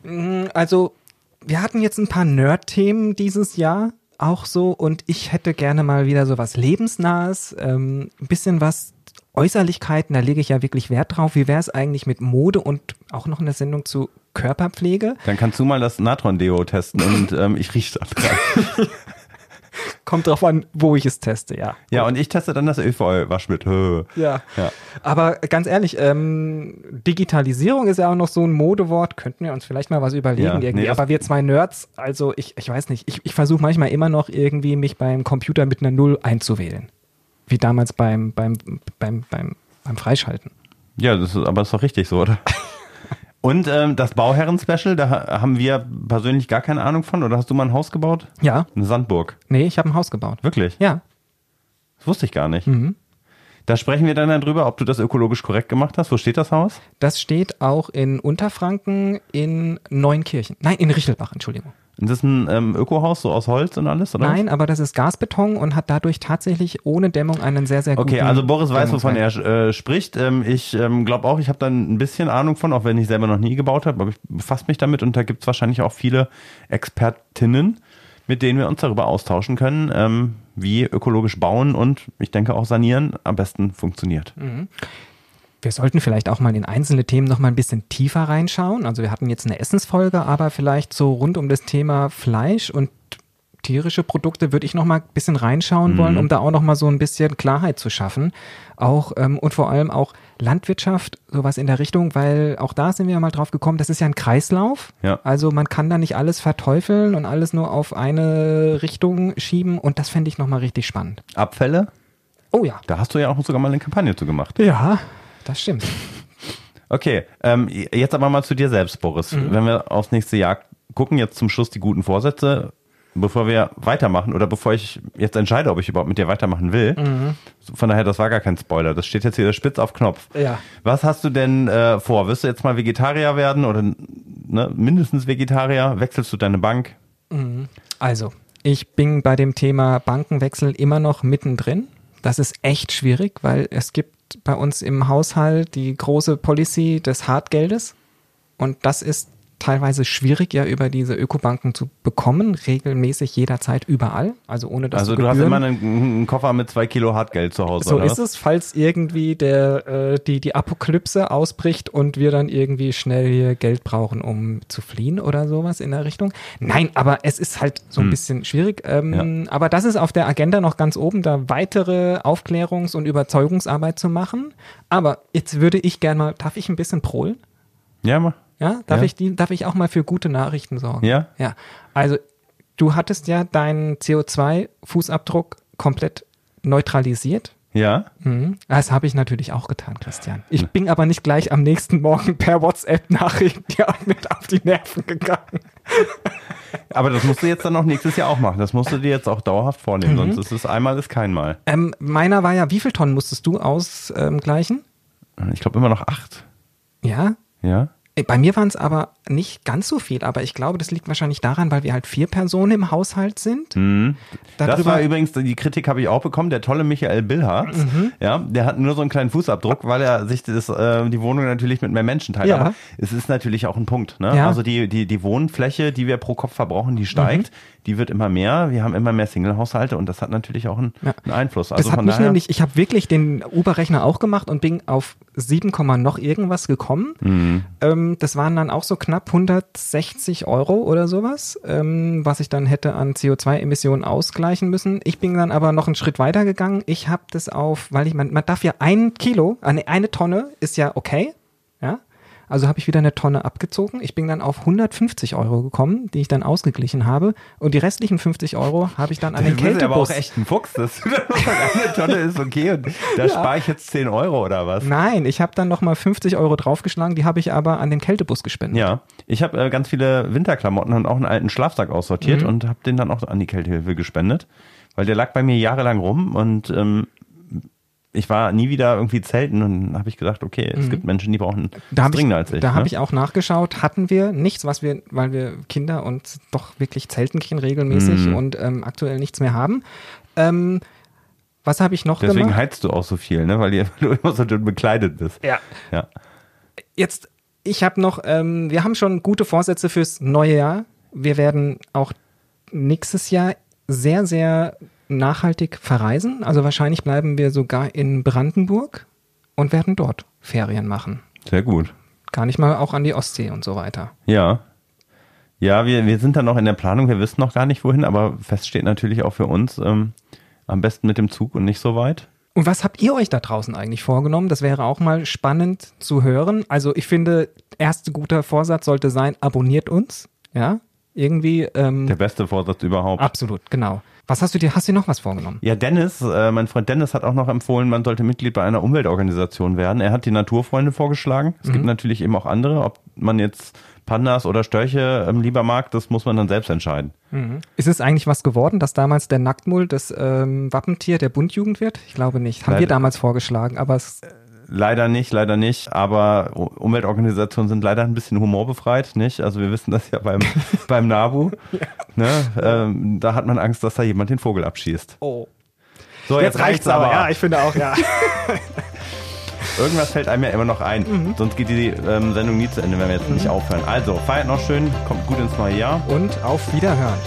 Also, wir hatten jetzt ein paar Nerd-Themen dieses Jahr auch so und ich hätte gerne mal wieder so was Lebensnahes, ähm, ein bisschen was Äußerlichkeiten, da lege ich ja wirklich Wert drauf. Wie wäre es eigentlich mit Mode und auch noch eine Sendung zu Körperpflege? Dann kannst du mal das Natron-Deo testen und *laughs* ähm, ich rieche da dran. *laughs* Kommt drauf an, wo ich es teste, ja. Ja, und ich teste dann das Efeu-Waschmittel. Ja. Ja. Aber ganz ehrlich, ähm, Digitalisierung ist ja auch noch so ein Modewort. Könnten wir uns vielleicht mal was überlegen Ja, irgendwie. nee, Aber wir zwei Nerds, also ich, ich weiß nicht, ich, ich versuche manchmal immer noch irgendwie mich beim Computer mit einer Null einzuwählen. Wie damals beim, beim, beim, beim, beim Freischalten. Ja, das ist, aber ist doch richtig so, oder? *laughs* Und ähm, das Bauherren-Special, da ha- haben wir persönlich gar keine Ahnung von. Oder hast du mal ein Haus gebaut? Ja, Eine Sandburg. nee, ich habe ein Haus gebaut. Wirklich? Ja, Das wusste ich gar nicht. Mhm. Da sprechen wir dann darüber, ob du das ökologisch korrekt gemacht hast. Wo steht das Haus? das steht auch in Unterfranken in Neunkirchen. Nein, in Richelbach, Entschuldigung. Ist das ein ähm, Ökohaus, so aus Holz und alles, oder? Nein, aber das ist Gasbeton und hat dadurch tatsächlich ohne Dämmung einen sehr, sehr guten Okay, also Boris weiß, wovon er äh, spricht. Ähm, ich ähm, glaube auch, ich habe da ein bisschen Ahnung von, auch wenn ich selber noch nie gebaut habe, aber ich befasse mich damit und da gibt es wahrscheinlich auch viele Expertinnen, mit denen wir uns darüber austauschen können, ähm, wie ökologisch bauen und ich denke auch sanieren am besten funktioniert. Wir sollten vielleicht auch mal in einzelne Themen noch mal ein bisschen tiefer reinschauen. Also wir hatten jetzt eine Essensfolge, aber vielleicht so rund um das Thema Fleisch und tierische Produkte würde ich noch mal ein bisschen reinschauen wollen, um da auch noch mal so ein bisschen Klarheit zu schaffen. Auch ähm, und vor allem auch Landwirtschaft, sowas in der Richtung, weil auch da sind wir ja mal drauf gekommen, das ist ja ein Kreislauf. Ja. Also man kann da nicht alles verteufeln und alles nur auf eine Richtung schieben und das fände ich noch mal richtig spannend. Abfälle, Oh ja. da hast du ja auch sogar mal eine Kampagne zu gemacht. Ja, das stimmt. Okay, ähm, jetzt aber mal zu dir selbst, Boris. Wenn wir aufs nächste Jahr gucken, jetzt zum Schluss die guten Vorsätze, bevor wir weitermachen oder bevor ich jetzt entscheide, ob ich überhaupt mit dir weitermachen will. Von daher, das war gar kein Spoiler. Das steht jetzt hier spitz auf Knopf. Ja. Was hast du denn äh, vor? Wirst du jetzt mal Vegetarier werden oder ne, mindestens Vegetarier? Wechselst du deine Bank? Also, ich bin bei dem Thema Bankenwechsel immer noch mittendrin. Das ist echt schwierig, weil es gibt bei uns im Haushalt die große Policy des Hartgeldes. Und das ist teilweise schwierig, ja über diese Ökobanken zu bekommen, regelmäßig jederzeit überall. Also ohne dass also du du hast immer einen, einen Koffer mit zwei Kilo Hartgeld zu Hause. so oder ist es, falls irgendwie der, äh, die, die Apokalypse ausbricht und wir dann irgendwie schnell hier Geld brauchen, um zu fliehen oder sowas in der Richtung. Nein, aber es ist halt so ein Hm. bisschen schwierig. Ähm, Aber das ist auf der Agenda noch ganz oben, da weitere Aufklärungs- und Überzeugungsarbeit zu machen. Aber jetzt würde ich gerne mal, darf ich ein bisschen prohlen? Ja, mal. Ja, darf Ja. ich die, darf ich auch mal für gute Nachrichten sorgen? Ja? Ja. Also, du hattest ja deinen CO2-Fußabdruck komplett neutralisiert. Ja. Mhm. Das habe ich natürlich auch getan, Christian. Ich bin aber nicht gleich am nächsten Morgen per WhatsApp-Nachricht *laughs* ja mit auf die Nerven gegangen. *laughs* Aber das musst du jetzt dann auch nächstes Jahr auch machen. Das musst du dir jetzt auch dauerhaft vornehmen, Mhm. sonst ist es einmal ist kein Mal. Ähm, meiner war ja, wie viel Tonnen musstest du ausgleichen? Ich glaube immer noch acht. ja. Ja. Äh, Bei mir waren es aber nicht ganz so viel, aber ich glaube, das liegt wahrscheinlich daran, weil wir halt vier Personen im Haushalt sind. Mhm. Das war übrigens, die Kritik habe ich auch bekommen, der tolle Michael Billharz, Mhm. ja, der hat nur so einen kleinen Fußabdruck, weil er sich das, äh, die Wohnung natürlich mit mehr Menschen teilt. Ja. Aber es ist natürlich auch ein Punkt. Ne? Ja. Also die, die, die Wohnfläche, die wir pro Kopf verbrauchen, die steigt, die wird immer mehr. Wir haben immer mehr Single-Haushalte und das hat natürlich auch einen, Ja. einen Einfluss. Also das hat mich nämlich, ich habe wirklich den Uber-Rechner auch gemacht und bin auf 7, Komma noch irgendwas gekommen. Mhm. Ähm, das waren dann auch so knapp 160 Euro oder sowas, ähm, was ich dann hätte an CO2-Emissionen ausgleichen müssen. Ich bin dann aber noch einen Schritt weiter gegangen. Ich habe das auf, weil ich, man, man darf ja ein Kilo, eine, eine Tonne ist ja okay, ja. Also habe ich wieder eine Tonne abgezogen. Ich bin dann auf 150 Euro gekommen, die ich dann ausgeglichen habe. Und die restlichen 50 Euro habe ich dann an den Du bist aber auch Kältebus. echt ein Fuchs. Das, *laughs* eine Tonne ist okay und da spare ich jetzt 10 Euro oder was? Nein, ich habe dann nochmal 50 Euro draufgeschlagen, die habe ich aber an den Kältebus gespendet. Ja, ich habe äh, ganz viele Winterklamotten und auch einen alten Schlafsack aussortiert Mhm. und habe den dann auch an die Kältehilfe gespendet, weil der lag bei mir jahrelang rum und ähm, ich war nie wieder irgendwie zelten und habe ich gedacht, okay, es gibt Menschen, die brauchen Mhm. Da das habe ich, dringender als ich. da ne? hab ich auch nachgeschaut, hatten wir nichts, was wir, weil wir Kinder und doch wirklich zelten gehen regelmäßig Mhm. und ähm, aktuell nichts mehr haben. Ähm, was habe ich noch Deswegen gemacht? heizt du auch so viel, ne? weil, *laughs* du immer so dünn bekleidet bist. Ja. Ja. Jetzt, ich habe noch, ähm, wir haben schon gute Vorsätze fürs neue Jahr. Wir werden auch nächstes Jahr sehr, sehr nachhaltig verreisen. Also wahrscheinlich bleiben wir sogar in Brandenburg und werden dort Ferien machen. Sehr gut. Gar nicht mal auch an die Ostsee und so weiter. Ja. Ja, wir, wir sind da noch in der Planung, wir wissen noch gar nicht wohin, aber fest steht natürlich auch für uns, ähm, am besten mit dem Zug und nicht so weit. Und was habt ihr euch da draußen eigentlich vorgenommen? Das wäre auch mal spannend zu hören. Also ich finde, erster guter Vorsatz sollte sein, abonniert uns. Ja, irgendwie. Ähm, Der beste Vorsatz überhaupt. absolut, genau. Was hast du dir, hast du dir noch was vorgenommen? Ja, Dennis, äh, mein Freund Dennis hat auch noch empfohlen, man sollte Mitglied bei einer Umweltorganisation werden. Er hat die Naturfreunde vorgeschlagen. Es Mhm. gibt natürlich eben auch andere. Ob man jetzt Pandas oder Störche ähm, lieber mag, das muss man dann selbst entscheiden. Ist es eigentlich was geworden, dass damals der Nacktmull das ähm, Wappentier der Bundjugend wird? Ich glaube nicht. Haben wir Leider. damals vorgeschlagen, aber es, Leider nicht, leider nicht. Aber Umweltorganisationen sind leider ein bisschen humorbefreit, nicht? Also wir wissen das ja beim, *laughs* beim NABU. Ja. Ne? Ähm, da hat man Angst, dass da jemand den Vogel abschießt. Oh. So, jetzt, jetzt reicht's aber. aber. Ja, ich finde auch, ja. *laughs* Irgendwas fällt einem ja immer noch ein. Mhm. Sonst geht die ähm, Sendung nie zu Ende, wenn wir jetzt mhm. nicht aufhören. Also, feiert noch schön, kommt gut ins neue Jahr. Und auf Wiederhören.